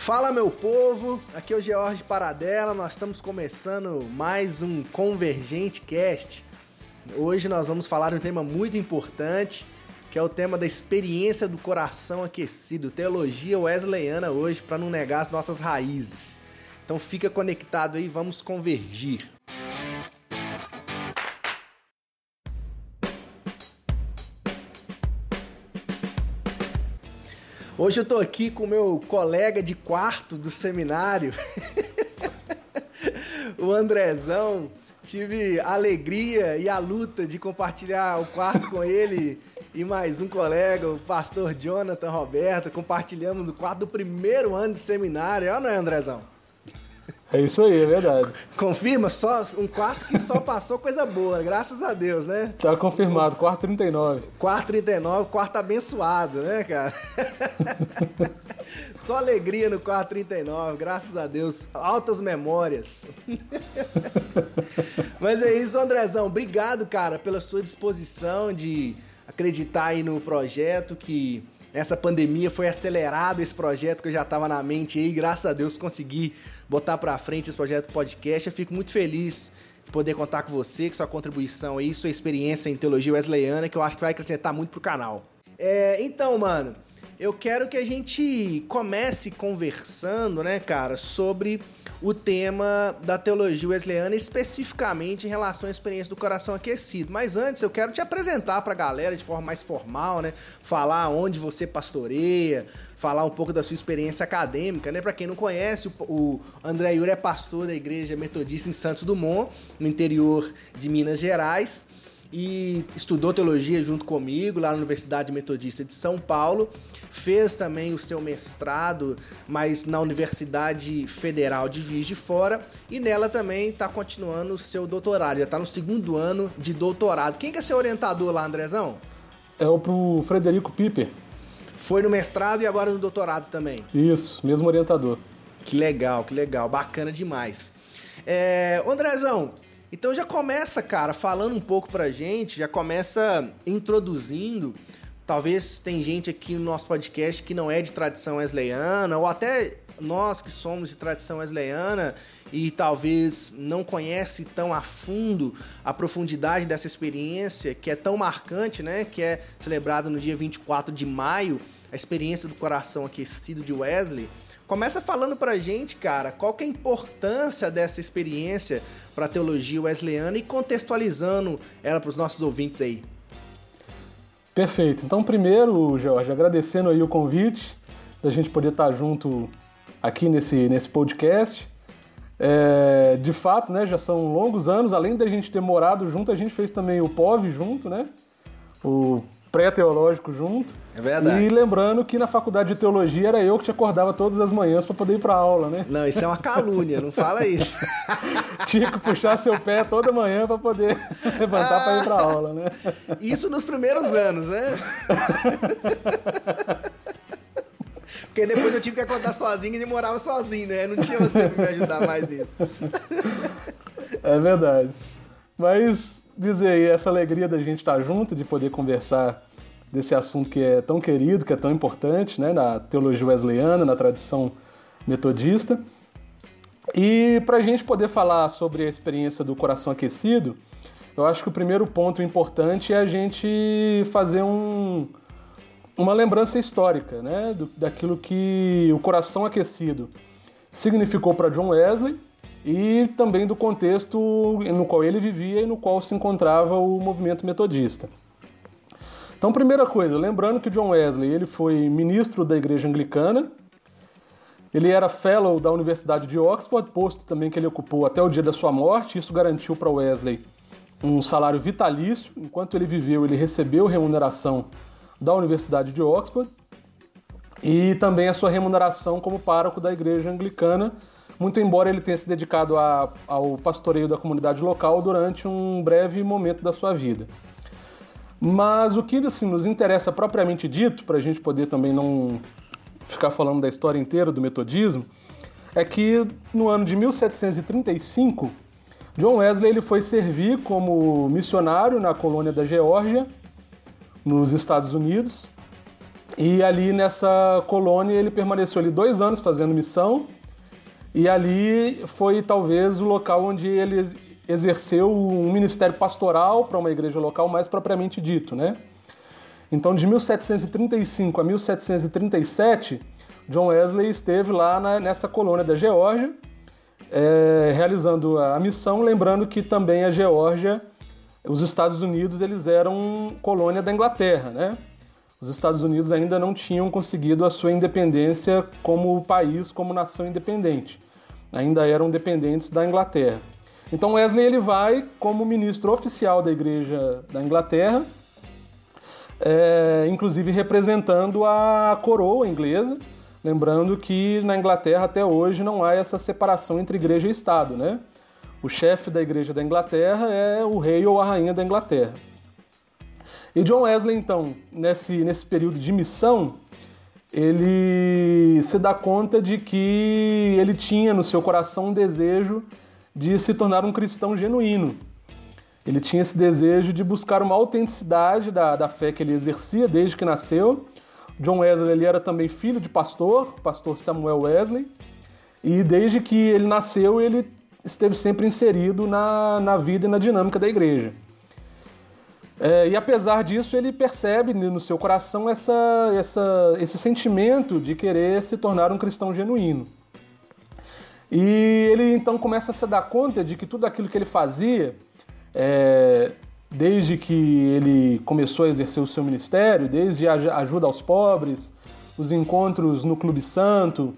Fala meu povo, aqui é o George Paradela, nós estamos começando mais um Convergente Cast. Hoje nós vamos falar de um tema muito importante, que é o tema da experiência do coração aquecido, teologia wesleyana hoje para não negar as nossas raízes. Então fica conectado aí, vamos convergir. Hoje eu tô aqui com meu colega de quarto do seminário, o Andrezão. Tive a alegria e a luta de compartilhar o quarto com ele e mais um colega, o pastor Jonathan Roberto. Compartilhamos o quarto do primeiro ano de seminário. Não é, Andrezão? É isso aí, é verdade. Confirma, só um quarto que só passou coisa boa, graças a Deus, né? Tá confirmado, quarto 39. Quarto 39, quarto abençoado, né, cara? só alegria no quarto 39, graças a Deus, altas memórias. Mas é isso, Andrezão, obrigado, cara, pela sua disposição de acreditar aí no projeto que essa pandemia foi acelerado esse projeto que eu já estava na mente aí, graças a Deus consegui botar para frente esse projeto podcast. Eu fico muito feliz de poder contar com você, com sua contribuição aí, sua experiência em teologia wesleyana, que eu acho que vai acrescentar muito pro canal. É, então, mano, eu quero que a gente comece conversando, né, cara, sobre o tema da teologia wesleyana, especificamente em relação à experiência do coração aquecido. Mas antes, eu quero te apresentar para a galera de forma mais formal, né? Falar onde você pastoreia, falar um pouco da sua experiência acadêmica, né? Para quem não conhece, o, o André Yuri é pastor da Igreja Metodista em Santos Dumont, no interior de Minas Gerais e estudou teologia junto comigo lá na Universidade Metodista de São Paulo. Fez também o seu mestrado, mas na Universidade Federal de Juiz de Fora. E nela também está continuando o seu doutorado. Já está no segundo ano de doutorado. Quem que é seu orientador lá, Andrezão? É o pro Frederico Piper. Foi no mestrado e agora no doutorado também. Isso, mesmo orientador. Que legal, que legal. Bacana demais. É, Andrezão, então já começa, cara, falando um pouco pra gente, já começa introduzindo. Talvez tem gente aqui no nosso podcast que não é de tradição wesleyana, ou até nós que somos de tradição wesleyana e talvez não conhece tão a fundo a profundidade dessa experiência que é tão marcante, né? Que é celebrada no dia 24 de maio, a experiência do coração aquecido de Wesley. Começa falando pra gente, cara, qual que é a importância dessa experiência para a teologia wesleyana e contextualizando ela para os nossos ouvintes aí. Perfeito. Então, primeiro, Jorge, agradecendo aí o convite da gente poder estar junto aqui nesse, nesse podcast. É, de fato, né, já são longos anos, além da gente ter morado junto, a gente fez também o POV junto, né? O pré-teológico junto. É verdade. E lembrando que na faculdade de teologia era eu que te acordava todas as manhãs para poder ir para aula, né? Não, isso é uma calúnia, não fala isso. Tinha que puxar seu pé toda manhã para poder levantar ah, para ir para aula, né? Isso nos primeiros anos, né? Porque depois eu tive que acordar sozinho e morava sozinho, né? Não tinha você para me ajudar mais nisso. É verdade. Mas dizer aí, essa alegria da gente estar junto, de poder conversar desse assunto que é tão querido, que é tão importante, né, na teologia wesleyana, na tradição metodista. E para a gente poder falar sobre a experiência do coração aquecido, eu acho que o primeiro ponto importante é a gente fazer um, uma lembrança histórica, né, do, daquilo que o coração aquecido significou para John Wesley e também do contexto no qual ele vivia e no qual se encontrava o movimento metodista. Então, primeira coisa, lembrando que John Wesley ele foi ministro da Igreja Anglicana, ele era fellow da Universidade de Oxford, posto também que ele ocupou até o dia da sua morte. Isso garantiu para Wesley um salário vitalício. Enquanto ele viveu, ele recebeu remuneração da Universidade de Oxford e também a sua remuneração como pároco da Igreja Anglicana, muito embora ele tenha se dedicado a, ao pastoreio da comunidade local durante um breve momento da sua vida. Mas o que assim, nos interessa propriamente dito, para a gente poder também não ficar falando da história inteira do metodismo, é que no ano de 1735, John Wesley ele foi servir como missionário na colônia da Geórgia, nos Estados Unidos, E ali nessa colônia ele permaneceu ali dois anos fazendo missão. E ali foi talvez o local onde ele exerceu um ministério pastoral para uma igreja local mais propriamente dito, né? Então, de 1735 a 1737, John Wesley esteve lá na, nessa colônia da Geórgia, é, realizando a missão, lembrando que também a Geórgia, os Estados Unidos, eles eram colônia da Inglaterra, né? Os Estados Unidos ainda não tinham conseguido a sua independência como país, como nação independente. Ainda eram dependentes da Inglaterra. Então Wesley ele vai como ministro oficial da Igreja da Inglaterra, é, inclusive representando a coroa inglesa, lembrando que na Inglaterra até hoje não há essa separação entre igreja e Estado, né? O chefe da Igreja da Inglaterra é o rei ou a rainha da Inglaterra. E John Wesley, então, nesse, nesse período de missão, ele se dá conta de que ele tinha no seu coração um desejo de se tornar um cristão genuíno. Ele tinha esse desejo de buscar uma autenticidade da, da fé que ele exercia desde que nasceu. John Wesley ele era também filho de pastor, pastor Samuel Wesley, e desde que ele nasceu ele esteve sempre inserido na, na vida e na dinâmica da igreja. É, e apesar disso, ele percebe no seu coração essa, essa, esse sentimento de querer se tornar um cristão genuíno. E ele então começa a se dar conta de que tudo aquilo que ele fazia, é, desde que ele começou a exercer o seu ministério, desde a ajuda aos pobres, os encontros no Clube Santo,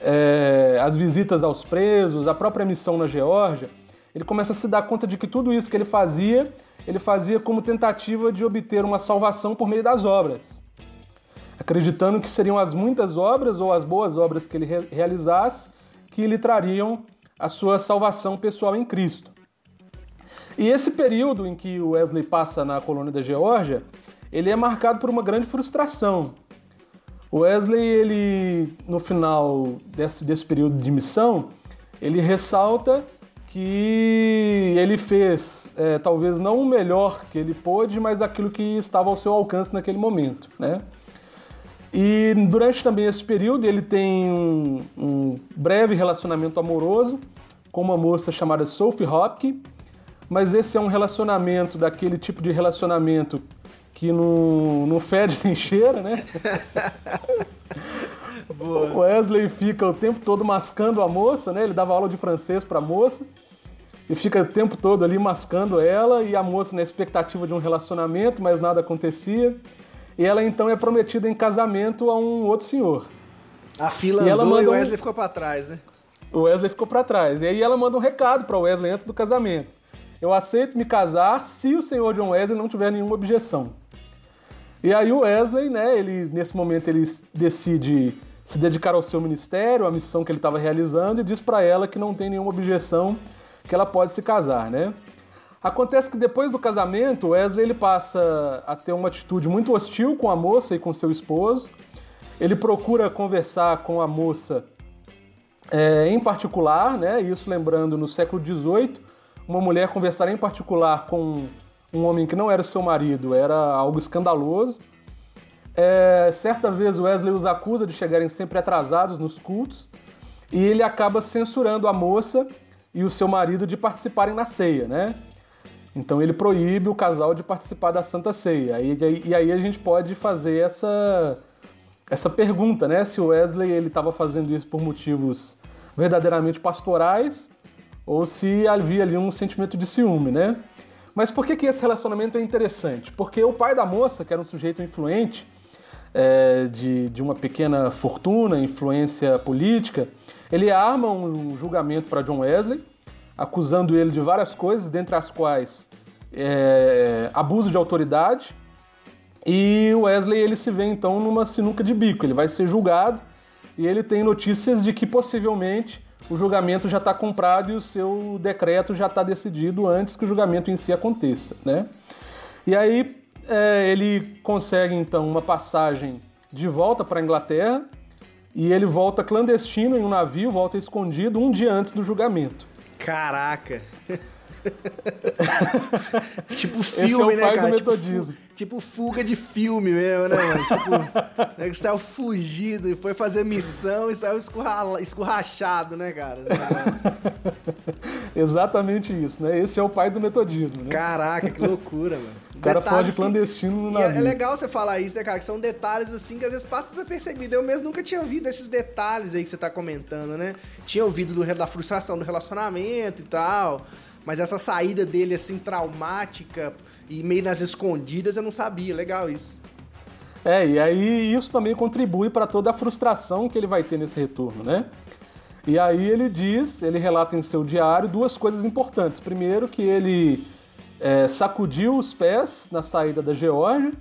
é, as visitas aos presos, a própria missão na Geórgia, ele começa a se dar conta de que tudo isso que ele fazia, ele fazia como tentativa de obter uma salvação por meio das obras. Acreditando que seriam as muitas obras ou as boas obras que ele realizasse que lhe trariam a sua salvação pessoal em Cristo. E esse período em que Wesley passa na colônia da Geórgia, ele é marcado por uma grande frustração. Wesley, ele no final desse, desse período de missão, ele ressalta que ele fez é, talvez não o melhor que ele pôde, mas aquilo que estava ao seu alcance naquele momento, né? E durante também esse período ele tem um, um breve relacionamento amoroso com uma moça chamada Sophie Hopke, mas esse é um relacionamento daquele tipo de relacionamento que não, não fede nem cheira, né? O Wesley fica o tempo todo mascando a moça, né? Ele dava aula de francês para a moça e fica o tempo todo ali mascando ela e a moça na expectativa de um relacionamento, mas nada acontecia. E ela então é prometida em casamento a um outro senhor. A fila e andou manda e o Wesley um... ficou para trás, né? O Wesley ficou para trás. E aí ela manda um recado para o Wesley antes do casamento. Eu aceito me casar se o senhor John Wesley não tiver nenhuma objeção. E aí o Wesley, né, ele nesse momento ele decide se dedicar ao seu ministério, à missão que ele estava realizando e diz para ela que não tem nenhuma objeção, que ela pode se casar, né? Acontece que depois do casamento, Wesley ele passa a ter uma atitude muito hostil com a moça e com seu esposo. Ele procura conversar com a moça é, em particular, né? Isso lembrando no século XVIII, uma mulher conversar em particular com um homem que não era seu marido era algo escandaloso. É, certa vez Wesley os acusa de chegarem sempre atrasados nos cultos e ele acaba censurando a moça e o seu marido de participarem na ceia, né? Então ele proíbe o casal de participar da Santa Ceia. E, e aí a gente pode fazer essa, essa pergunta, né? Se o Wesley ele estava fazendo isso por motivos verdadeiramente pastorais ou se havia ali um sentimento de ciúme, né? Mas por que, que esse relacionamento é interessante? Porque o pai da moça, que era um sujeito influente, é, de, de uma pequena fortuna, influência política, ele arma um julgamento para John Wesley acusando ele de várias coisas, dentre as quais é, abuso de autoridade. E o Wesley ele se vê então numa sinuca de bico. Ele vai ser julgado e ele tem notícias de que possivelmente o julgamento já está comprado e o seu decreto já está decidido antes que o julgamento em si aconteça, né? E aí é, ele consegue então uma passagem de volta para a Inglaterra e ele volta clandestino em um navio, volta escondido um dia antes do julgamento. Caraca! tipo filme, é né, cara? Tipo, tipo, fuga de filme mesmo, né, mano? Tipo, né, que saiu fugido e foi fazer missão e saiu escurra... escurrachado, né, cara? Exatamente isso, né? Esse é o pai do metodismo, né? Caraca, que loucura, mano. O cara pode clandestino no navio. É, é legal você falar isso, né, cara? Que são detalhes assim que às vezes passa desapercebido. Eu mesmo nunca tinha ouvido esses detalhes aí que você tá comentando, né? Tinha ouvido do, da frustração do relacionamento e tal. Mas essa saída dele, assim, traumática e meio nas escondidas, eu não sabia. Legal isso. É, e aí isso também contribui para toda a frustração que ele vai ter nesse retorno, né? E aí ele diz, ele relata em seu diário duas coisas importantes. Primeiro, que ele é, sacudiu os pés na saída da Geórgia,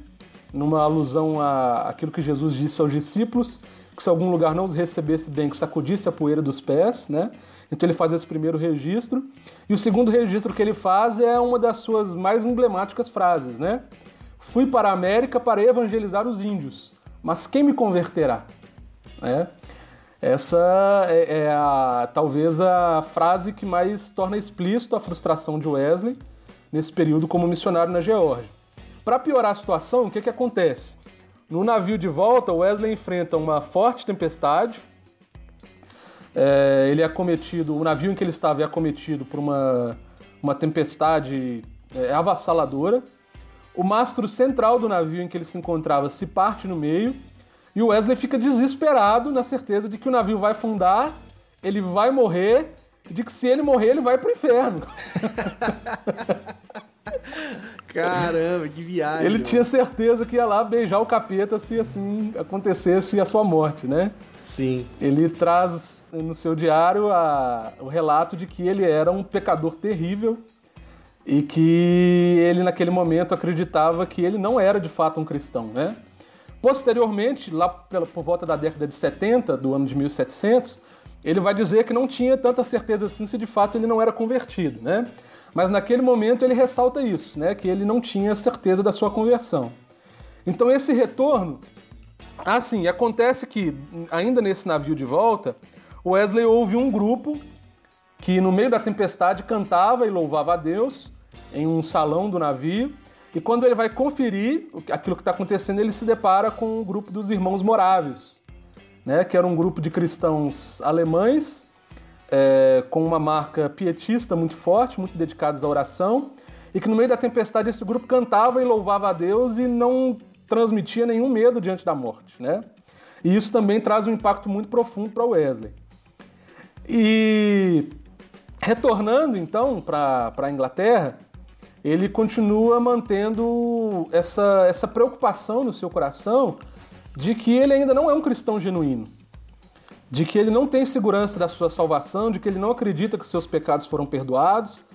numa alusão àquilo que Jesus disse aos discípulos, que se algum lugar não os recebesse bem, que sacudisse a poeira dos pés, né? Então ele faz esse primeiro registro. E o segundo registro que ele faz é uma das suas mais emblemáticas frases, né? Fui para a América para evangelizar os índios, mas quem me converterá? É. Essa é, é a, talvez a frase que mais torna explícito a frustração de Wesley nesse período como missionário na Geórgia. Para piorar a situação, o que, que acontece? No navio de volta, Wesley enfrenta uma forte tempestade, é, ele é acometido, o navio em que ele estava é acometido por uma, uma tempestade é, avassaladora. O mastro central do navio em que ele se encontrava se parte no meio e o Wesley fica desesperado na certeza de que o navio vai afundar, ele vai morrer de que se ele morrer ele vai para o inferno. Caramba, que viagem. Ele mano. tinha certeza que ia lá beijar o capeta se assim acontecesse a sua morte, né? Sim. Ele traz no seu diário a, o relato de que ele era um pecador terrível e que ele naquele momento acreditava que ele não era de fato um cristão, né? Posteriormente, lá pela, por volta da década de 70, do ano de 1700, ele vai dizer que não tinha tanta certeza assim se de fato ele não era convertido, né? Mas naquele momento ele ressalta isso, né? Que ele não tinha certeza da sua conversão. Então esse retorno Assim, acontece que, ainda nesse navio de volta, Wesley ouve um grupo que, no meio da tempestade, cantava e louvava a Deus em um salão do navio. E quando ele vai conferir aquilo que está acontecendo, ele se depara com o grupo dos Irmãos Morávios, né, que era um grupo de cristãos alemães é, com uma marca pietista muito forte, muito dedicados à oração, e que no meio da tempestade esse grupo cantava e louvava a Deus e não transmitia nenhum medo diante da morte, né? E isso também traz um impacto muito profundo para Wesley. E retornando então para a Inglaterra, ele continua mantendo essa, essa preocupação no seu coração de que ele ainda não é um cristão genuíno, de que ele não tem segurança da sua salvação, de que ele não acredita que seus pecados foram perdoados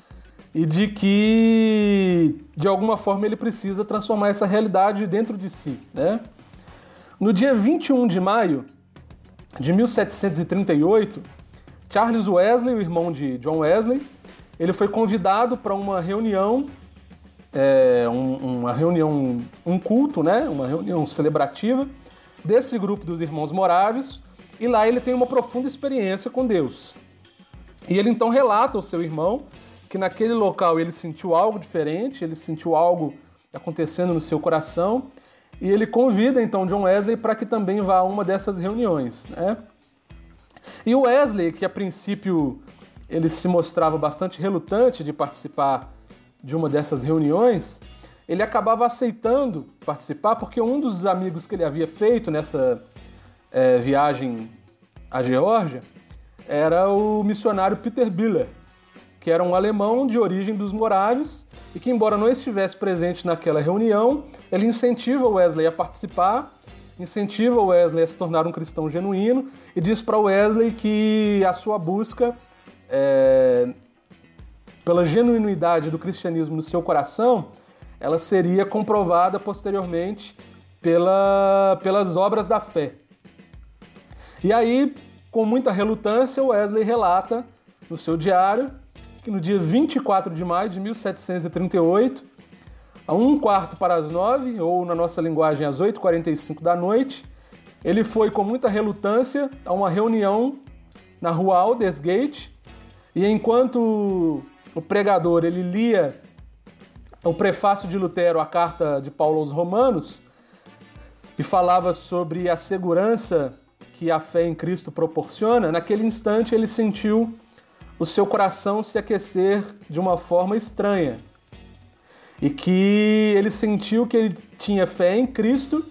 e de que de alguma forma ele precisa transformar essa realidade dentro de si, né? No dia 21 de maio de 1738, Charles Wesley, o irmão de John Wesley, ele foi convidado para uma reunião, é, um, uma reunião, um culto, né? Uma reunião celebrativa desse grupo dos irmãos moráveis, e lá ele tem uma profunda experiência com Deus. E ele então relata ao seu irmão que naquele local ele sentiu algo diferente, ele sentiu algo acontecendo no seu coração, e ele convida então John Wesley para que também vá a uma dessas reuniões. Né? E o Wesley, que a princípio ele se mostrava bastante relutante de participar de uma dessas reuniões, ele acabava aceitando participar porque um dos amigos que ele havia feito nessa é, viagem à Geórgia era o missionário Peter Biller, que era um alemão de origem dos morávios e que, embora não estivesse presente naquela reunião, ele incentiva Wesley a participar, incentiva Wesley a se tornar um cristão genuíno e diz para Wesley que a sua busca é, pela genuinidade do cristianismo no seu coração, ela seria comprovada posteriormente pela, pelas obras da fé. E aí, com muita relutância, Wesley relata no seu diário que no dia 24 de maio de 1738, a um quarto para as nove, ou na nossa linguagem às 8h45 da noite, ele foi com muita relutância a uma reunião na rua Aldersgate e enquanto o pregador ele lia o prefácio de Lutero à carta de Paulo aos Romanos e falava sobre a segurança que a fé em Cristo proporciona, naquele instante ele sentiu o seu coração se aquecer de uma forma estranha. E que ele sentiu que ele tinha fé em Cristo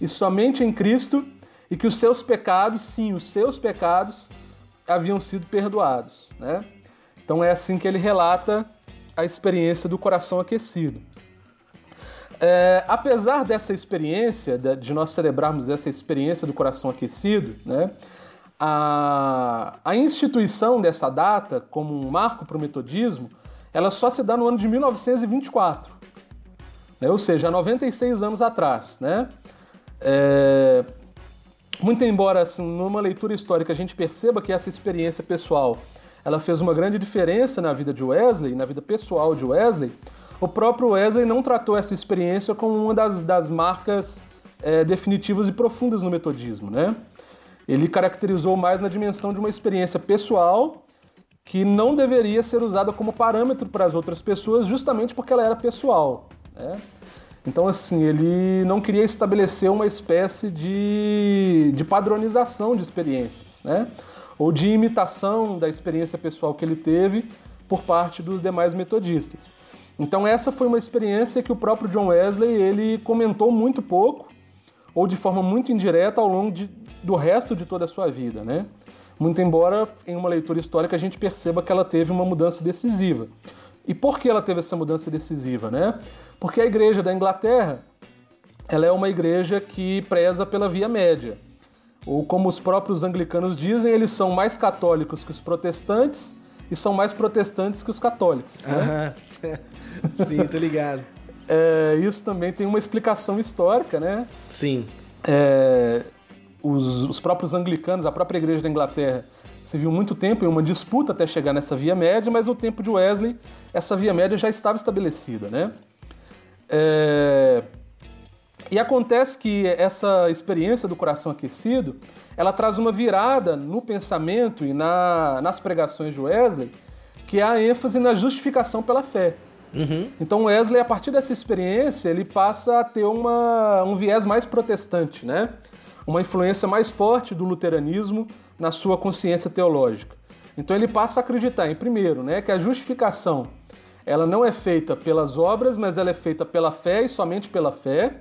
e somente em Cristo, e que os seus pecados, sim, os seus pecados, haviam sido perdoados. Né? Então é assim que ele relata a experiência do coração aquecido. É, apesar dessa experiência, de nós celebrarmos essa experiência do coração aquecido, né, a, a instituição dessa data, como um marco para o metodismo, ela só se dá no ano de 1924, né, ou seja, 96 anos atrás. Né? É, muito embora, assim, numa leitura histórica, a gente perceba que essa experiência pessoal ela fez uma grande diferença na vida de Wesley, na vida pessoal de Wesley, o próprio Wesley não tratou essa experiência como uma das, das marcas é, definitivas e profundas no metodismo, né? Ele caracterizou mais na dimensão de uma experiência pessoal que não deveria ser usada como parâmetro para as outras pessoas, justamente porque ela era pessoal. Né? Então, assim, ele não queria estabelecer uma espécie de, de padronização de experiências, né? Ou de imitação da experiência pessoal que ele teve por parte dos demais metodistas. Então essa foi uma experiência que o próprio John Wesley ele comentou muito pouco ou de forma muito indireta ao longo de, do resto de toda a sua vida, né? Muito embora em uma leitura histórica a gente perceba que ela teve uma mudança decisiva. E por que ela teve essa mudança decisiva, né? Porque a igreja da Inglaterra, ela é uma igreja que preza pela via média. Ou como os próprios anglicanos dizem, eles são mais católicos que os protestantes e são mais protestantes que os católicos. Né? Sim, tô ligado. É, isso também tem uma explicação histórica, né? Sim. É, os, os, próprios anglicanos, a própria igreja da Inglaterra, se viu muito tempo em uma disputa até chegar nessa via média, mas no tempo de Wesley, essa via média já estava estabelecida, né? É, e acontece que essa experiência do coração aquecido, ela traz uma virada no pensamento e na, nas pregações de Wesley, que é a ênfase na justificação pela fé. Uhum. Então Wesley, a partir dessa experiência, ele passa a ter uma, um viés mais protestante, né? uma influência mais forte do luteranismo na sua consciência teológica. Então ele passa a acreditar, em primeiro, né, que a justificação ela não é feita pelas obras, mas ela é feita pela fé e somente pela fé.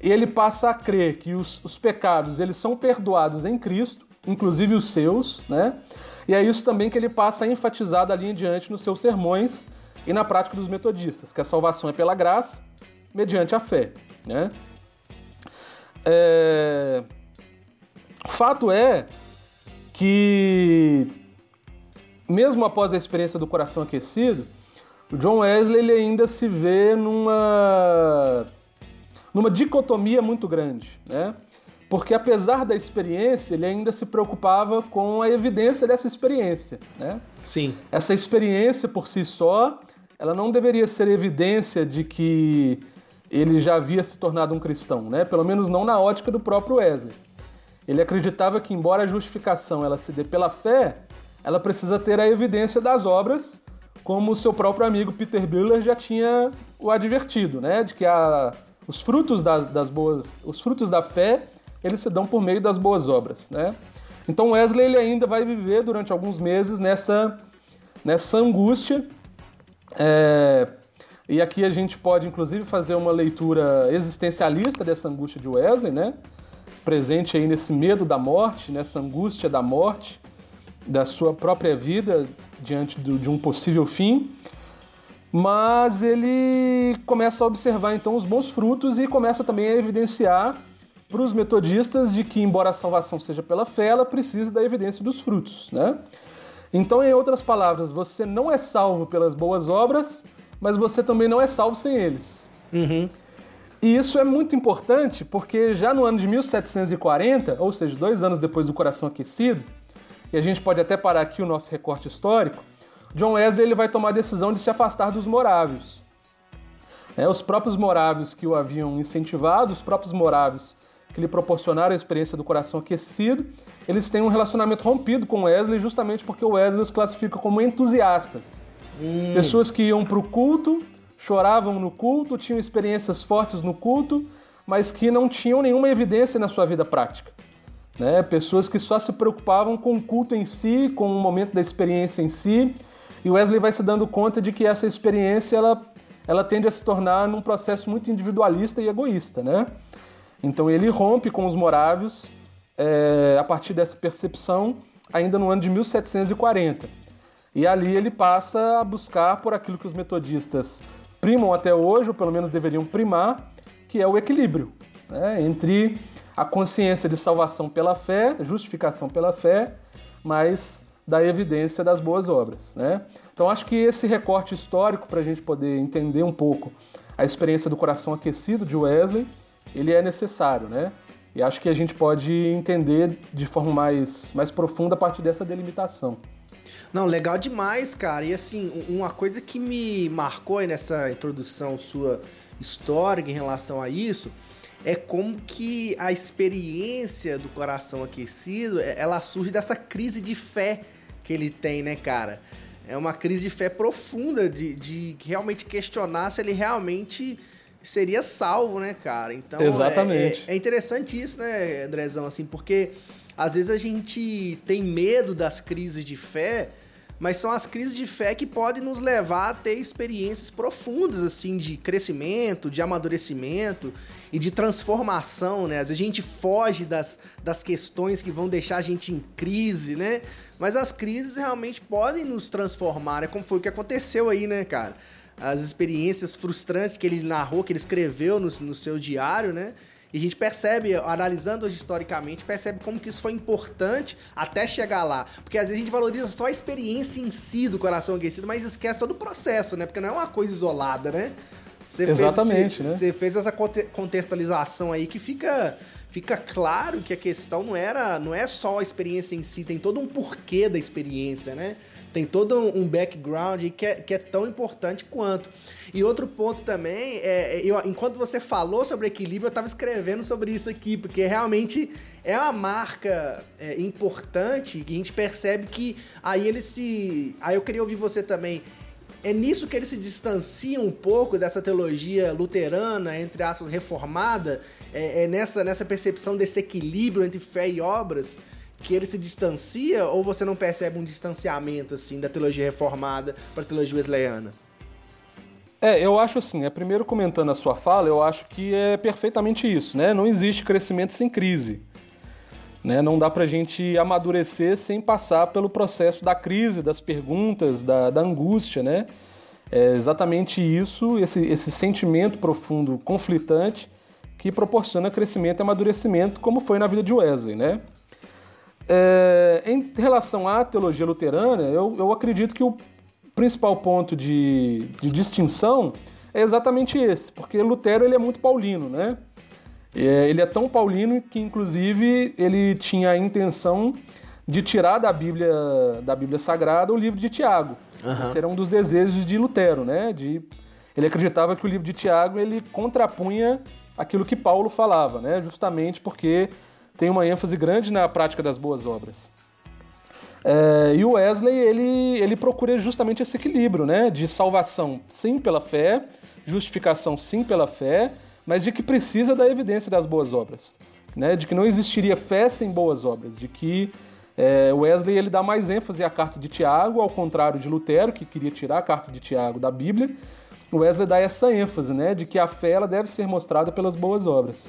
Ele passa a crer que os, os pecados eles são perdoados em Cristo, inclusive os seus, né? E é isso também que ele passa a enfatizar dali em diante nos seus sermões, e na prática dos metodistas, que a salvação é pela graça, mediante a fé. Né? É... Fato é que, mesmo após a experiência do coração aquecido, o John Wesley ele ainda se vê numa, numa dicotomia muito grande, né? Porque apesar da experiência, ele ainda se preocupava com a evidência dessa experiência, né? Sim. Essa experiência por si só, ela não deveria ser evidência de que ele já havia se tornado um cristão, né? Pelo menos não na ótica do próprio Wesley. Ele acreditava que embora a justificação ela se dê pela fé, ela precisa ter a evidência das obras, como o seu próprio amigo Peter Biller já tinha o advertido, né? De que a, os frutos das, das boas, os frutos da fé eles se dão por meio das boas obras, né? Então Wesley ele ainda vai viver durante alguns meses nessa, nessa angústia. É, e aqui a gente pode inclusive fazer uma leitura existencialista dessa angústia de Wesley, né? Presente aí nesse medo da morte, nessa angústia da morte, da sua própria vida diante do, de um possível fim. Mas ele começa a observar então os bons frutos e começa também a evidenciar para os metodistas de que, embora a salvação seja pela fé, ela precisa da evidência dos frutos. Né? Então, em outras palavras, você não é salvo pelas boas obras, mas você também não é salvo sem eles. Uhum. E isso é muito importante porque já no ano de 1740, ou seja, dois anos depois do Coração Aquecido, e a gente pode até parar aqui o nosso recorte histórico, John Wesley ele vai tomar a decisão de se afastar dos morávios. É, os próprios morávios que o haviam incentivado, os próprios morávios que lhe proporcionaram a experiência do coração aquecido, eles têm um relacionamento rompido com Wesley justamente porque o Wesley os classifica como entusiastas. Hum. Pessoas que iam para o culto, choravam no culto, tinham experiências fortes no culto, mas que não tinham nenhuma evidência na sua vida prática. Né? Pessoas que só se preocupavam com o culto em si, com o momento da experiência em si, e Wesley vai se dando conta de que essa experiência ela, ela tende a se tornar num processo muito individualista e egoísta. Né? Então ele rompe com os morávios é, a partir dessa percepção, ainda no ano de 1740. E ali ele passa a buscar por aquilo que os metodistas primam até hoje, ou pelo menos deveriam primar, que é o equilíbrio né, entre a consciência de salvação pela fé, justificação pela fé, mas da evidência das boas obras. Né? Então acho que esse recorte histórico, para a gente poder entender um pouco a experiência do coração aquecido de Wesley, ele é necessário. Né? E acho que a gente pode entender de forma mais, mais profunda a partir dessa delimitação. Não, legal demais, cara. E assim, uma coisa que me marcou nessa introdução sua histórica em relação a isso é como que a experiência do coração aquecido, é, ela surge dessa crise de fé que ele tem, né, cara? É uma crise de fé profunda, de, de realmente questionar se ele realmente seria salvo, né, cara? Então, Exatamente. É, é, é interessante isso, né, Andrezão, assim, porque às vezes a gente tem medo das crises de fé, mas são as crises de fé que podem nos levar a ter experiências profundas, assim, de crescimento, de amadurecimento e de transformação, né? Às vezes a gente foge das, das questões que vão deixar a gente em crise, né? Mas as crises realmente podem nos transformar, é como foi o que aconteceu aí, né, cara? As experiências frustrantes que ele narrou, que ele escreveu no, no seu diário, né? E a gente percebe, analisando hoje historicamente, percebe como que isso foi importante até chegar lá. Porque às vezes a gente valoriza só a experiência em si do coração aquecido, mas esquece todo o processo, né? Porque não é uma coisa isolada, né? Você Exatamente, fez, né? Você fez essa contextualização aí que fica fica claro que a questão não era não é só a experiência em si, tem todo um porquê da experiência, né? Tem todo um background que é, que é tão importante quanto. E outro ponto também, é, é, eu, enquanto você falou sobre equilíbrio, eu estava escrevendo sobre isso aqui, porque realmente é uma marca é, importante que a gente percebe que aí ele se. Aí eu queria ouvir você também. É nisso que ele se distancia um pouco dessa teologia luterana, entre aspas, reformada, é, é nessa, nessa percepção desse equilíbrio entre fé e obras que ele se distancia ou você não percebe um distanciamento assim da teologia reformada para a teologia wesleyana? É, eu acho assim, é, primeiro comentando a sua fala, eu acho que é perfeitamente isso, né? Não existe crescimento sem crise. Né? Não dá pra gente amadurecer sem passar pelo processo da crise, das perguntas, da, da angústia, né? É exatamente isso, esse, esse sentimento profundo, conflitante, que proporciona crescimento e amadurecimento, como foi na vida de Wesley, né? É, em relação à teologia luterana, eu, eu acredito que o principal ponto de, de distinção é exatamente esse, porque Lutero ele é muito paulino, né? É, ele é tão paulino que, inclusive, ele tinha a intenção de tirar da Bíblia, da Bíblia Sagrada o livro de Tiago. Uhum. Esse era um dos desejos de Lutero, né? De, ele acreditava que o livro de Tiago ele contrapunha aquilo que Paulo falava, né? Justamente porque tem uma ênfase grande na prática das boas obras. É, e o Wesley, ele, ele procura justamente esse equilíbrio, né? De salvação, sim, pela fé, justificação, sim, pela fé, mas de que precisa da evidência das boas obras. Né? De que não existiria fé sem boas obras, de que é, Wesley ele dá mais ênfase à carta de Tiago, ao contrário de Lutero, que queria tirar a carta de Tiago da Bíblia. Wesley dá essa ênfase, né, de que a fé ela deve ser mostrada pelas boas obras.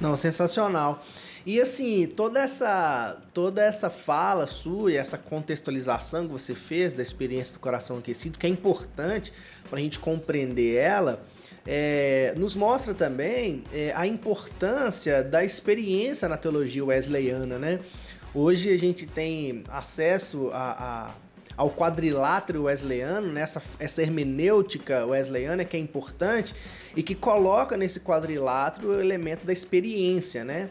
Não, sensacional. E assim, toda essa toda essa fala sua e essa contextualização que você fez da experiência do coração aquecido, que é importante para a gente compreender ela, é, nos mostra também é, a importância da experiência na teologia wesleyana, né? Hoje a gente tem acesso a, a ao quadrilátero wesleyano, né? essa hermenêutica wesleyana que é importante e que coloca nesse quadrilátero o elemento da experiência, né?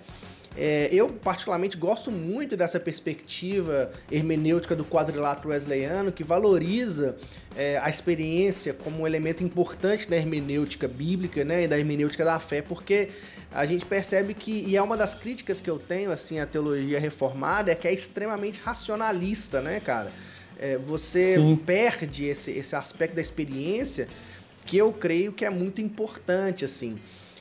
É, eu, particularmente, gosto muito dessa perspectiva hermenêutica do quadrilátero wesleyano, que valoriza é, a experiência como um elemento importante da hermenêutica bíblica né, e da hermenêutica da fé, porque a gente percebe que, e é uma das críticas que eu tenho assim à teologia reformada, é que é extremamente racionalista, né, cara? É, você Sim. perde esse, esse aspecto da experiência que eu creio que é muito importante, assim.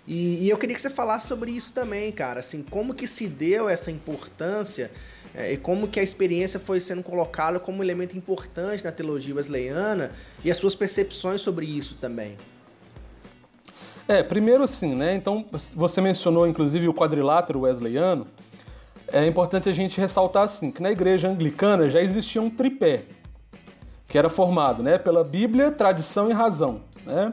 E, e, eu queria que você falasse sobre isso também, cara. Assim, como que se deu essa importância é, e como que a experiência foi sendo colocada como um elemento importante na teologia wesleyana e as suas percepções sobre isso também. É, primeiro assim, né? Então, você mencionou inclusive o quadrilátero wesleyano. É importante a gente ressaltar assim, que na igreja anglicana já existia um tripé, que era formado né, pela Bíblia, tradição e razão. Né?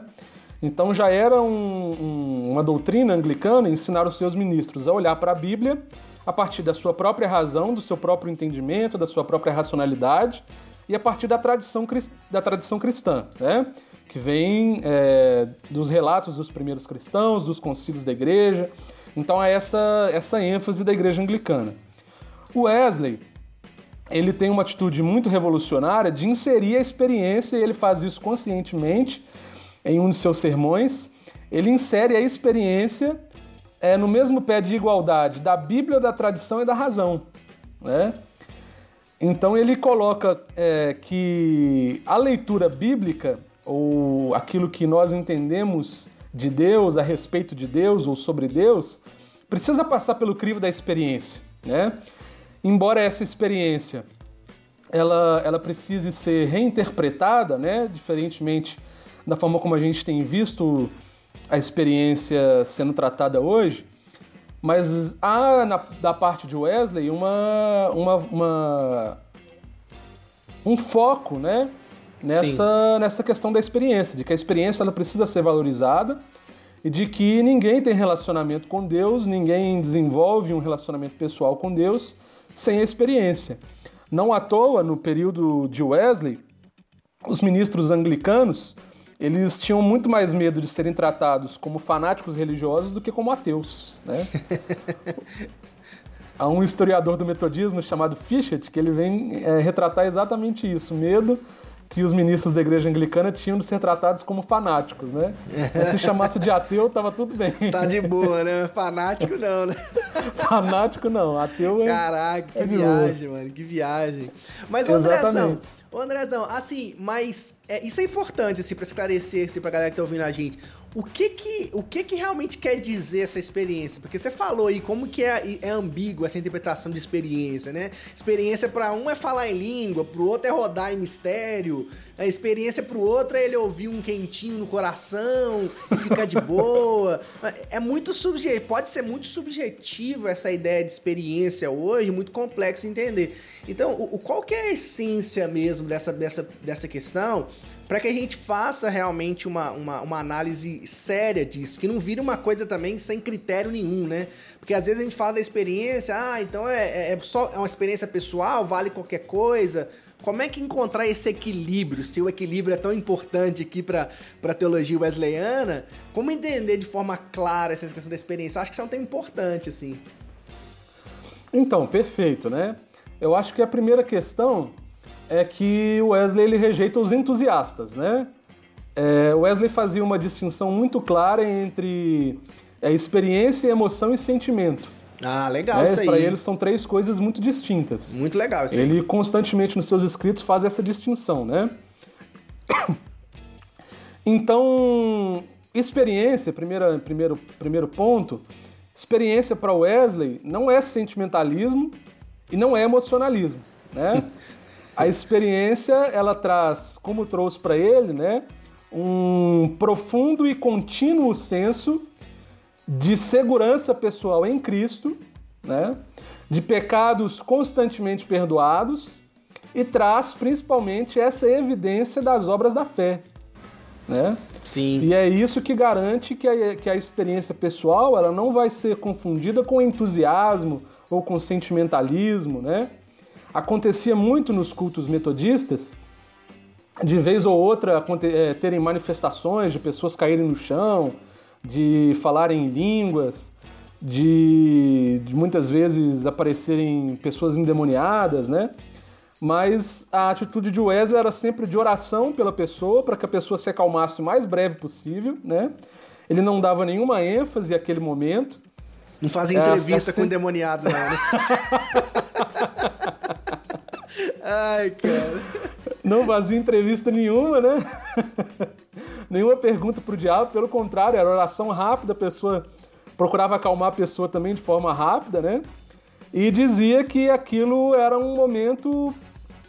Então já era um, um, uma doutrina anglicana ensinar os seus ministros a olhar para a Bíblia a partir da sua própria razão, do seu próprio entendimento, da sua própria racionalidade e a partir da tradição, da tradição cristã, né? que vem é, dos relatos dos primeiros cristãos, dos concílios da igreja. Então é essa, essa ênfase da igreja anglicana. O Wesley ele tem uma atitude muito revolucionária de inserir a experiência, e ele faz isso conscientemente em um de seus sermões. Ele insere a experiência é, no mesmo pé de igualdade da Bíblia, da tradição e da razão. Né? Então ele coloca é, que a leitura bíblica, ou aquilo que nós entendemos de Deus, a respeito de Deus ou sobre Deus, precisa passar pelo crivo da experiência. Né? Embora essa experiência ela, ela precise ser reinterpretada, né? diferentemente da forma como a gente tem visto a experiência sendo tratada hoje, mas há na, da parte de Wesley uma, uma, uma um foco né, nessa, nessa questão da experiência, de que a experiência ela precisa ser valorizada e de que ninguém tem relacionamento com Deus, ninguém desenvolve um relacionamento pessoal com Deus sem a experiência. Não à toa, no período de Wesley, os ministros anglicanos eles tinham muito mais medo de serem tratados como fanáticos religiosos do que como ateus, né? Há um historiador do metodismo chamado Fischert que ele vem é, retratar exatamente isso, medo que os ministros da igreja anglicana tinham de ser tratados como fanáticos, né? se chamasse de ateu, tava tudo bem. Tá de boa, né? Fanático não, né? Fanático não, ateu é. Caraca, que é viagem, mano, que viagem. Mas, Andrezão, Andrezão, assim, mas é, isso é importante, assim, pra esclarecer, assim, pra galera que tá ouvindo a gente. O que que, o que que realmente quer dizer essa experiência? Porque você falou aí como que é, é ambígua essa interpretação de experiência, né? Experiência para um é falar em língua, pro outro é rodar em mistério, a experiência pro outro é ele ouvir um quentinho no coração e ficar de boa. É muito subjetivo, pode ser muito subjetivo essa ideia de experiência hoje, muito complexo de entender. Então, o, qual que é a essência mesmo dessa, dessa, dessa questão para que a gente faça realmente uma, uma, uma, análise séria disso, que não vire uma coisa também sem critério nenhum, né? Porque às vezes a gente fala da experiência, ah, então é, é, é só é uma experiência pessoal, vale qualquer coisa, como é que encontrar esse equilíbrio? Se o equilíbrio é tão importante aqui para a teologia wesleyana, como entender de forma clara essa questão da experiência? Acho que isso é um tema importante, assim. Então, perfeito, né? Eu acho que a primeira questão é que o Wesley ele rejeita os entusiastas, né? É, Wesley fazia uma distinção muito clara entre é, experiência, emoção e sentimento. Ah, legal né? isso aí. Para eles são três coisas muito distintas. Muito legal isso aí. Ele constantemente nos seus escritos faz essa distinção, né? Então, experiência, primeira, primeiro, primeiro ponto, experiência para Wesley não é sentimentalismo e não é emocionalismo, né? A experiência, ela traz, como trouxe para ele, né, um profundo e contínuo senso de segurança pessoal em Cristo, né? de pecados constantemente perdoados e traz principalmente essa evidência das obras da fé. Né? Sim. E é isso que garante que a, que a experiência pessoal ela não vai ser confundida com entusiasmo ou com sentimentalismo. Né? Acontecia muito nos cultos metodistas de vez ou outra é, terem manifestações de pessoas caírem no chão, de falarem línguas, de, de, muitas vezes aparecerem pessoas endemoniadas, né? Mas a atitude de Wesley era sempre de oração pela pessoa, para que a pessoa se acalmasse o mais breve possível, né? Ele não dava nenhuma ênfase àquele momento. Não fazia entrevista é, é com endemoniado, não, né? Ai, cara. não fazia entrevista nenhuma, né? nenhuma pergunta pro diabo, pelo contrário, era oração rápida, a pessoa procurava acalmar a pessoa também de forma rápida, né? E dizia que aquilo era um momento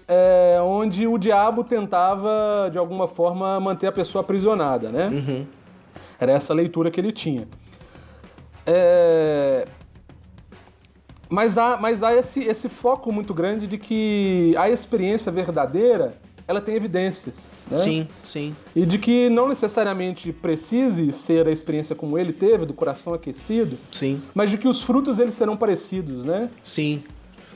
é, onde o diabo tentava, de alguma forma, manter a pessoa aprisionada, né? Uhum. Era essa leitura que ele tinha. É... Mas há, mas há esse, esse foco muito grande de que a experiência verdadeira ela tem evidências. Né? Sim, sim. E de que não necessariamente precise ser a experiência como ele teve, do coração aquecido. Sim. Mas de que os frutos eles serão parecidos, né? Sim.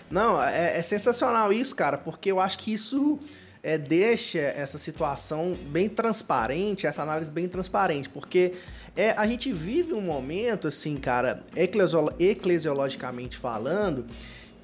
Não, é, é sensacional isso, cara, porque eu acho que isso é, deixa essa situação bem transparente, essa análise bem transparente, porque é, a gente vive um momento, assim, cara, eclesiologicamente falando,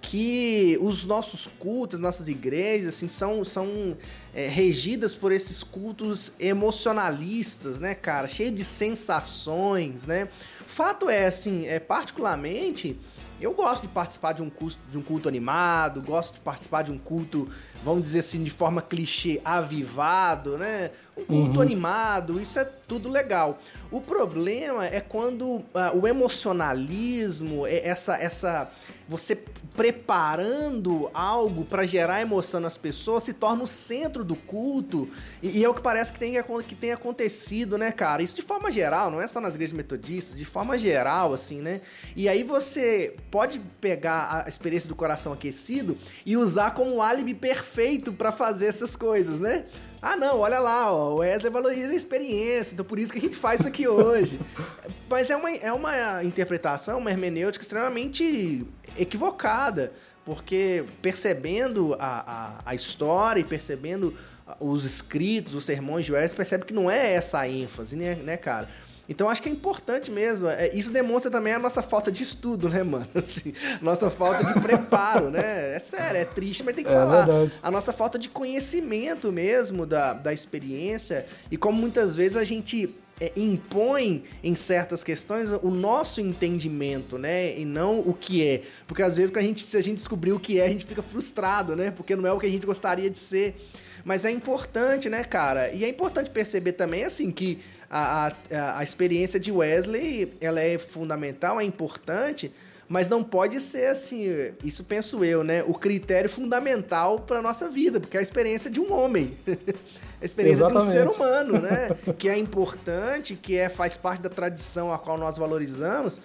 que os nossos cultos, nossas igrejas, assim, são, são é, regidas por esses cultos emocionalistas, né, cara? Cheio de sensações, né? Fato é, assim, é, particularmente, eu gosto de participar de um, culto, de um culto animado, gosto de participar de um culto, vamos dizer assim, de forma clichê, avivado, né? Um culto uhum. animado, isso é tudo legal. O problema é quando uh, o emocionalismo, é essa, essa você preparando algo para gerar emoção nas pessoas se torna o centro do culto e, e, é o que parece que tem, que tem acontecido, né, cara? Isso de forma geral, não é só nas igrejas metodistas, de forma geral, assim, né? E aí você pode pegar a experiência do coração aquecido e usar como álibi perfeito para fazer essas coisas, né? Ah, não, olha lá, ó, o Wesley valoriza a experiência, então por isso que a gente faz isso aqui hoje. Mas é uma, é uma interpretação, uma hermenêutica extremamente equivocada, porque percebendo a, a, a história e percebendo os escritos, os sermões de Wesley, percebe que não é essa a ênfase, né, né cara? Então acho que é importante mesmo. É, isso demonstra também a nossa falta de estudo, né, mano? Assim, nossa falta de preparo, né? É sério, é triste, mas tem que é falar. Verdade. A nossa falta de conhecimento mesmo da, da experiência e como muitas vezes a gente é, impõe em certas questões o nosso entendimento, né? E não o que é. Porque às vezes, a gente, se a gente descobrir o que é, a gente fica frustrado, né? Porque não é o que a gente gostaria de ser. Mas é importante, né, cara? E é importante perceber também, assim, que a, a, a experiência de Wesley, ela é fundamental, é importante, mas não pode ser assim, isso penso eu, né? O critério fundamental para nossa vida, porque é a experiência de um homem. a experiência Exatamente. de um ser humano, né? que é importante, que é faz parte da tradição a qual nós valorizamos,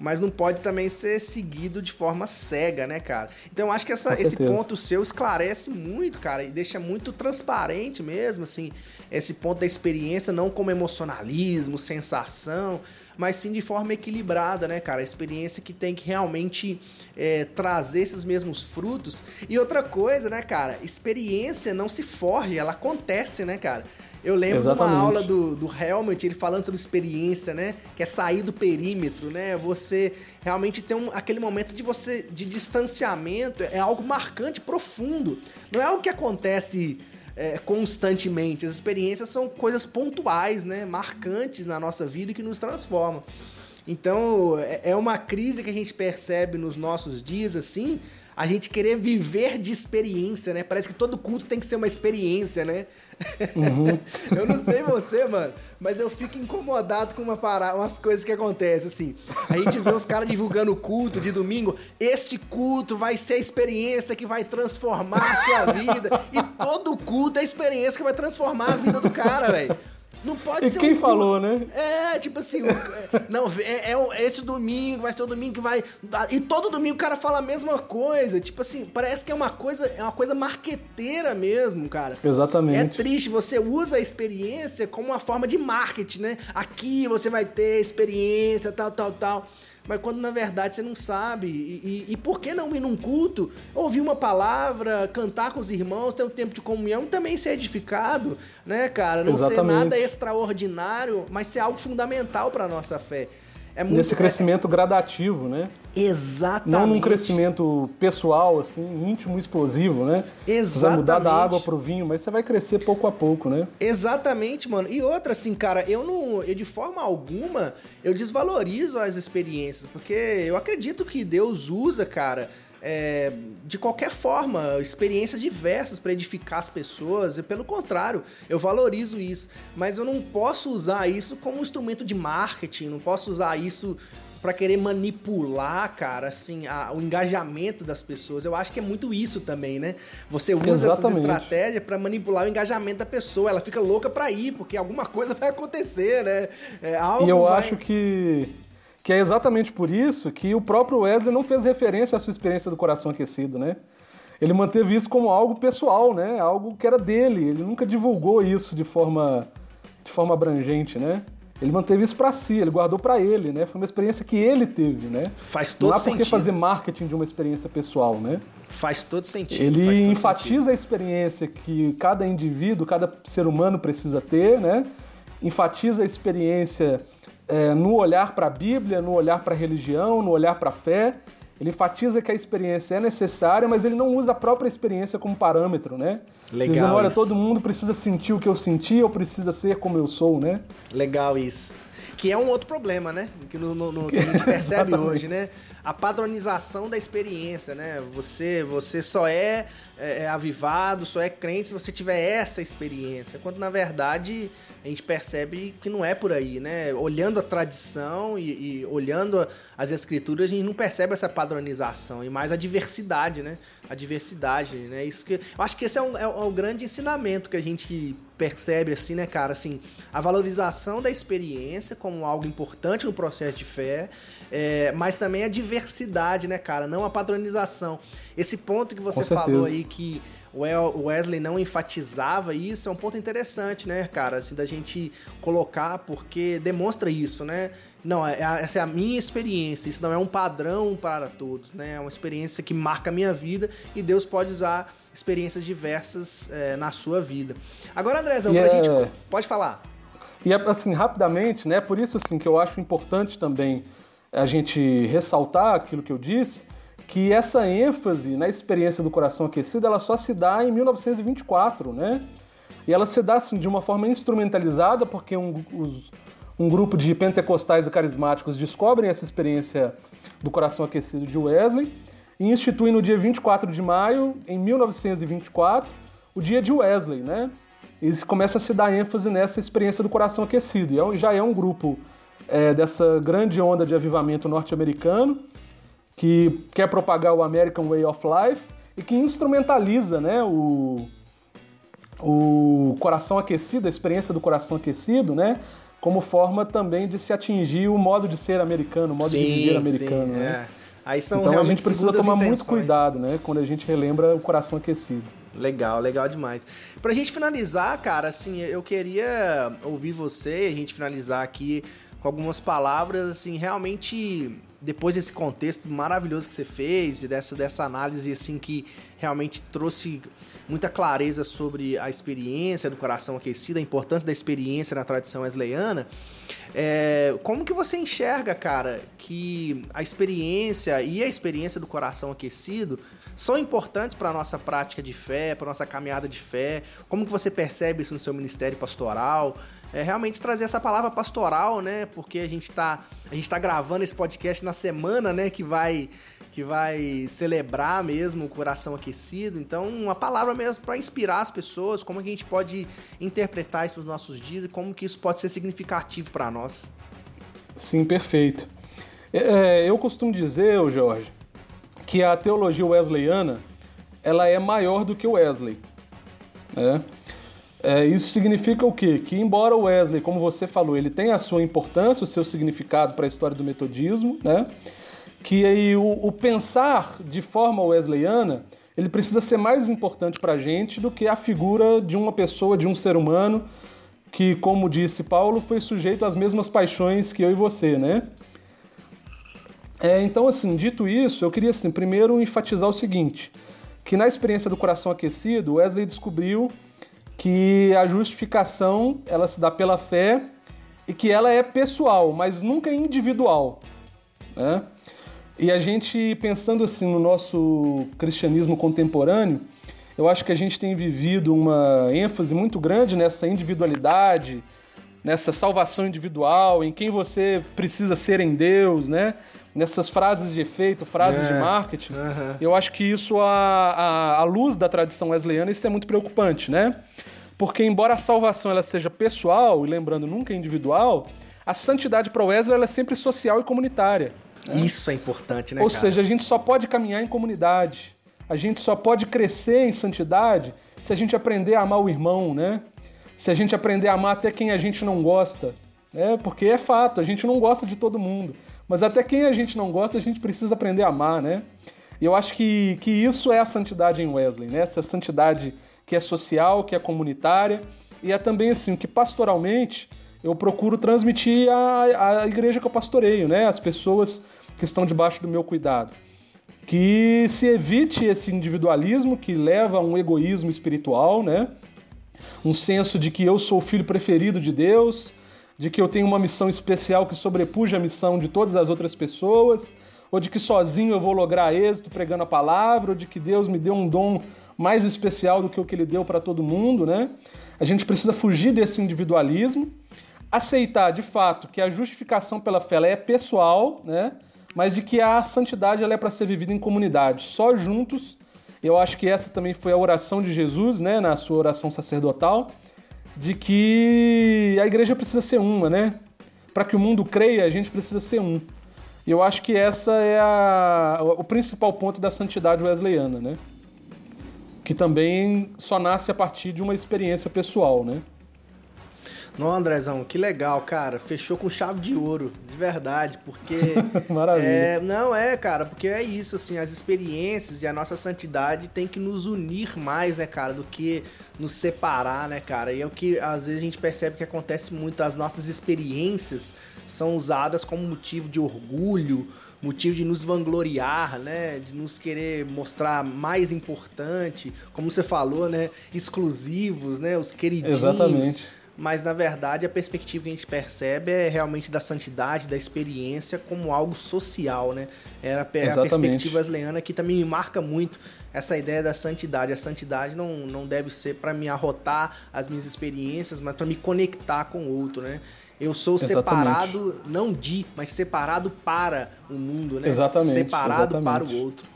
mas não pode também ser seguido de forma cega, né, cara? Então acho que essa, esse ponto seu esclarece muito, cara, e deixa muito transparente mesmo, assim, esse ponto da experiência, não como emocionalismo, sensação, mas sim de forma equilibrada, né, cara? A experiência que tem que realmente é, trazer esses mesmos frutos. E outra coisa, né, cara? Experiência não se forge, ela acontece, né, cara? Eu lembro Exatamente. de uma aula do, do Helmut, ele falando sobre experiência, né? Que é sair do perímetro, né? Você realmente tem um, aquele momento de você de distanciamento, é algo marcante, profundo. Não é algo que acontece é, constantemente. As experiências são coisas pontuais, né? Marcantes na nossa vida e que nos transformam. Então, é, é uma crise que a gente percebe nos nossos dias, assim, a gente querer viver de experiência, né? Parece que todo culto tem que ser uma experiência, né? Uhum. eu não sei você, mano, mas eu fico incomodado com uma parada, umas coisas que acontecem, assim. A gente vê os caras divulgando o culto de domingo. Esse culto vai ser a experiência que vai transformar a sua vida. E todo culto é a experiência que vai transformar a vida do cara, velho. Não pode e ser quem um falou, né? É, tipo assim, não, é, é, esse domingo, vai ser o domingo que vai. E todo domingo o cara fala a mesma coisa. Tipo assim, parece que é uma coisa, é uma coisa marqueteira mesmo, cara. Exatamente. É triste, você usa a experiência como uma forma de marketing, né? Aqui você vai ter experiência, tal, tal, tal mas quando na verdade você não sabe. E, e, e, por que não ir num culto, ouvir uma palavra, cantar com os irmãos, ter um tempo de comunhão, também ser edificado, né, cara? Não Exatamente. ser nada extraordinário, mas ser algo fundamental para nossa fé. É muito, Nesse crescimento é... gradativo, né? Exatamente. Não num crescimento pessoal, assim, íntimo, explosivo, né? Exatamente. Você vai mudar da água pro vinho, mas você vai crescer pouco a pouco, né? Exatamente, mano. E outra, assim, cara, eu não. Eu de forma alguma eu desvalorizo as experiências, porque eu acredito que Deus usa, cara é, de qualquer forma, experiências diversas para edificar as pessoas. E, pelo contrário, eu valorizo isso. Mas eu não posso usar isso como instrumento de marketing, não posso usar isso para querer manipular, cara, assim, a, o engajamento das pessoas. Eu acho que é muito isso também, né? Você usa Exatamente. essas estratégias para manipular o engajamento da pessoa. Ela fica louca para ir, porque alguma coisa vai acontecer, né? É, e eu vai... acho que que é exatamente por isso que o próprio Wesley não fez referência à sua experiência do coração aquecido, né? Ele manteve isso como algo pessoal, né? Algo que era dele. Ele nunca divulgou isso de forma, de forma abrangente, né? Ele manteve isso para si, ele guardou para ele, né? Foi uma experiência que ele teve, né? Faz todo sentido. Não há por que fazer marketing de uma experiência pessoal, né? Faz todo sentido. Ele todo enfatiza sentido. a experiência que cada indivíduo, cada ser humano precisa ter, né? Enfatiza a experiência é, no olhar para a Bíblia, no olhar para a religião, no olhar para a fé. Ele enfatiza que a experiência é necessária, mas ele não usa a própria experiência como parâmetro, né? Legal. Dizendo, olha, isso. todo mundo precisa sentir o que eu senti, ou precisa ser como eu sou, né? Legal isso. Que é um outro problema, né? Que, no, no, no, que a gente percebe hoje, né? A padronização da experiência, né? Você, você só é, é, é avivado, só é crente se você tiver essa experiência. Quando na verdade a gente percebe que não é por aí, né? Olhando a tradição e, e, olhando as escrituras, a gente não percebe essa padronização e mais a diversidade, né? A diversidade, né? Isso que eu acho que esse é, um, é, um, é grande ensinamento que a gente percebe assim, né, cara? Assim, a valorização da experiência como algo importante no processo de fé, é, mas também a diversidade, né, cara? Não a padronização. Esse ponto que você falou aí que o Wesley não enfatizava isso, é um ponto interessante, né, cara, assim, da gente colocar, porque demonstra isso, né? Não, é, é, essa é a minha experiência, isso não é um padrão para todos, né? É uma experiência que marca a minha vida e Deus pode usar experiências diversas é, na sua vida. Agora, Andrezão, pra é... gente. Pode falar. E assim, rapidamente, né? Por isso assim, que eu acho importante também a gente ressaltar aquilo que eu disse que essa ênfase na experiência do coração aquecido ela só se dá em 1924, né? E ela se dá assim, de uma forma instrumentalizada, porque um, os, um grupo de pentecostais e carismáticos descobrem essa experiência do coração aquecido de Wesley e instituem no dia 24 de maio, em 1924, o dia de Wesley, né? E começa a se dar ênfase nessa experiência do coração aquecido. E é já é um grupo é, dessa grande onda de avivamento norte-americano que quer propagar o American Way of Life e que instrumentaliza né, o, o coração aquecido, a experiência do coração aquecido, né? Como forma também de se atingir o modo de ser americano, o modo sim, de viver americano. Sim, né? é. Aí são então a gente precisa tomar intenções. muito cuidado, né? Quando a gente relembra o coração aquecido. Legal, legal demais. Pra gente finalizar, cara, assim, eu queria ouvir você, a gente finalizar aqui com algumas palavras, assim, realmente depois desse contexto maravilhoso que você fez e dessa, dessa análise assim que realmente trouxe muita clareza sobre a experiência do coração aquecido, a importância da experiência na tradição wesleyana, é, como que você enxerga, cara, que a experiência e a experiência do coração aquecido são importantes para a nossa prática de fé, para nossa caminhada de fé? Como que você percebe isso no seu ministério pastoral? É realmente trazer essa palavra pastoral, né? Porque a gente está a gente tá gravando esse podcast na semana, né, que vai que vai celebrar mesmo o coração aquecido. Então, uma palavra mesmo para inspirar as pessoas, como que a gente pode interpretar isso nos nossos dias e como que isso pode ser significativo para nós. Sim, perfeito. É, eu costumo dizer, Jorge, que a teologia wesleyana ela é maior do que o Wesley. Né? É, isso significa o quê? Que embora Wesley, como você falou, ele tem a sua importância, o seu significado para a história do metodismo, né? que aí o, o, pensar de forma wesleyana ele precisa ser mais importante para a gente do que a figura de uma pessoa, de um ser humano que, como disse Paulo, foi sujeito às mesmas paixões que eu e você, né? É, então, assim, dito isso, eu queria, assim, primeiro enfatizar o seguinte, que na experiência do coração aquecido, Wesley descobriu que a justificação ela se dá pela fé e que ela é pessoal, mas nunca individual. Né? E a gente, pensando assim no nosso cristianismo contemporâneo, eu acho que a gente tem vivido uma ênfase muito grande nessa individualidade, nessa salvação individual, em quem você precisa ser em Deus, né? nessas frases de efeito, frases é. de marketing, eu acho que isso, à luz da tradição wesleyana, isso é muito preocupante, né? Porque embora a salvação ela seja pessoal, e lembrando, nunca individual, a santidade para Wesley ela é sempre social e comunitária. Né? Isso é importante, né? Ou cara? seja, a gente só pode caminhar em comunidade. A gente só pode crescer em santidade se a gente aprender a amar o irmão, né? Se a gente aprender a amar até quem a gente não gosta. Né? Porque é fato, a gente não gosta de todo mundo. Mas até quem a gente não gosta, a gente precisa aprender a amar, né? E eu acho que, que isso é a santidade em Wesley, né? Essa santidade que é social, que é comunitária, e é também assim, que pastoralmente eu procuro transmitir à, à igreja que eu pastoreio, né? As pessoas que estão debaixo do meu cuidado. Que se evite esse individualismo que leva a um egoísmo espiritual, né? Um senso de que eu sou o filho preferido de Deus, de que eu tenho uma missão especial que sobrepuja a missão de todas as outras pessoas, ou de que sozinho eu vou lograr êxito pregando a palavra, ou de que Deus me deu um dom mais especial do que o que ele deu para todo mundo, né? A gente precisa fugir desse individualismo, aceitar de fato que a justificação pela fé é pessoal, né? Mas de que a santidade ela é para ser vivida em comunidade, só juntos. Eu acho que essa também foi a oração de Jesus, né, na sua oração sacerdotal, de que a igreja precisa ser uma, né? Para que o mundo creia, a gente precisa ser um. E eu acho que essa é a, o principal ponto da santidade wesleyana, né? Que também só nasce a partir de uma experiência pessoal, né? Não, Andrezão, que legal, cara. Fechou com chave de ouro, de verdade, porque. Maravilha. É, não, é, cara, porque é isso, assim, as experiências e a nossa santidade tem que nos unir mais, né, cara, do que nos separar, né, cara? E é o que às vezes a gente percebe que acontece muito, as nossas experiências são usadas como motivo de orgulho motivo de nos vangloriar, né? De nos querer mostrar mais importante, como você falou, né? Exclusivos, né? Os queridinhos. Exatamente. Mas na verdade a perspectiva que a gente percebe é realmente da santidade, da experiência como algo social, né? Era a perspectiva wesleyana que também me marca muito essa ideia da santidade. A santidade não, não deve ser para me arrotar as minhas experiências, mas para me conectar com o outro, né? Eu sou Exatamente. separado, não de, mas separado para o mundo, né? Exatamente. Separado Exatamente. para o outro.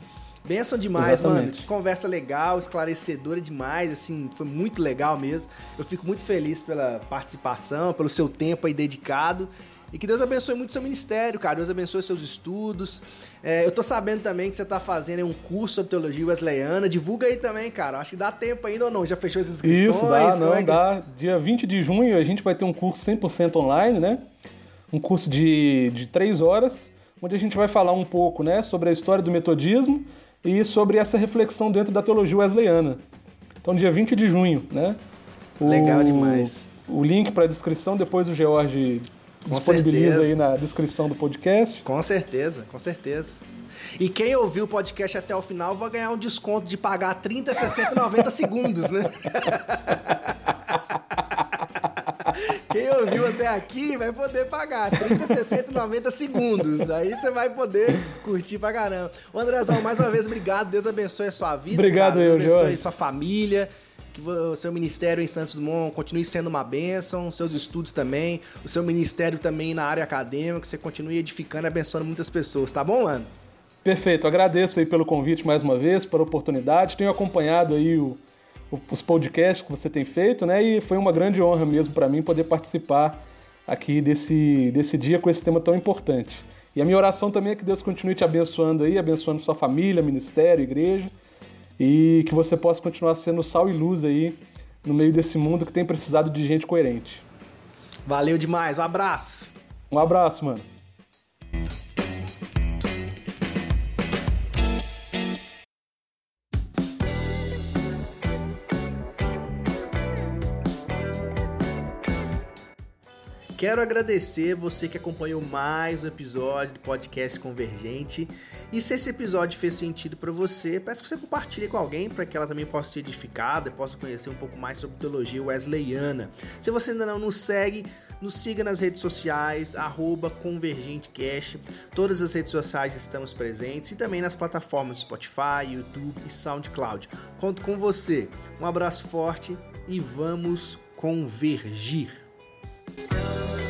Benção demais, Exatamente. mano. Que conversa legal, esclarecedora demais, assim, foi muito legal mesmo. Eu fico muito feliz pela participação, pelo seu tempo aí dedicado. E que Deus abençoe muito seu ministério, cara. Deus abençoe seus estudos. É, eu tô sabendo também que você tá fazendo um curso sobre teologia wesleyana. Divulga aí também, cara. Acho que dá tempo ainda ou não? Já fechou as inscrições? Isso, dá, não, é que... dá. Dia 20 de junho a gente vai ter um curso 100% online, né? Um curso de, de três horas, onde a gente vai falar um pouco, né, sobre a história do metodismo e sobre essa reflexão dentro da teologia wesleyana. Então, dia 20 de junho, né? O, Legal demais. O link para a descrição, depois o George com disponibiliza certeza. aí na descrição do podcast. Com certeza, com certeza. E quem ouviu o podcast até o final vai ganhar um desconto de pagar 30, 60, 90 segundos, né? Quem ouviu até aqui vai poder pagar 30, 60, 90 segundos. Aí você vai poder curtir pra caramba. Ô Andrezão, mais uma vez, obrigado. Deus abençoe a sua vida. Obrigado, cara. Deus eu, abençoe Jorge. sua família que o seu ministério em Santos Dumont continue sendo uma bênção, seus estudos também, o seu ministério também na área acadêmica, que você continue edificando e abençoando muitas pessoas, tá bom, mano? Perfeito, agradeço aí pelo convite mais uma vez, pela oportunidade, tenho acompanhado aí o, o, os podcasts que você tem feito, né, e foi uma grande honra mesmo para mim poder participar aqui desse, desse dia com esse tema tão importante. E a minha oração também é que Deus continue te abençoando aí, abençoando sua família, ministério, igreja, e que você possa continuar sendo sal e luz aí no meio desse mundo que tem precisado de gente coerente. Valeu demais, um abraço. Um abraço, mano. Quero agradecer você que acompanhou mais um episódio do podcast Convergente. E se esse episódio fez sentido para você, peço que você compartilhe com alguém para que ela também possa ser edificada e possa conhecer um pouco mais sobre teologia wesleyana. Se você ainda não nos segue, nos siga nas redes sociais, ConvergenteCast. Todas as redes sociais estamos presentes e também nas plataformas Spotify, YouTube e SoundCloud. Conto com você. Um abraço forte e vamos convergir. Bye.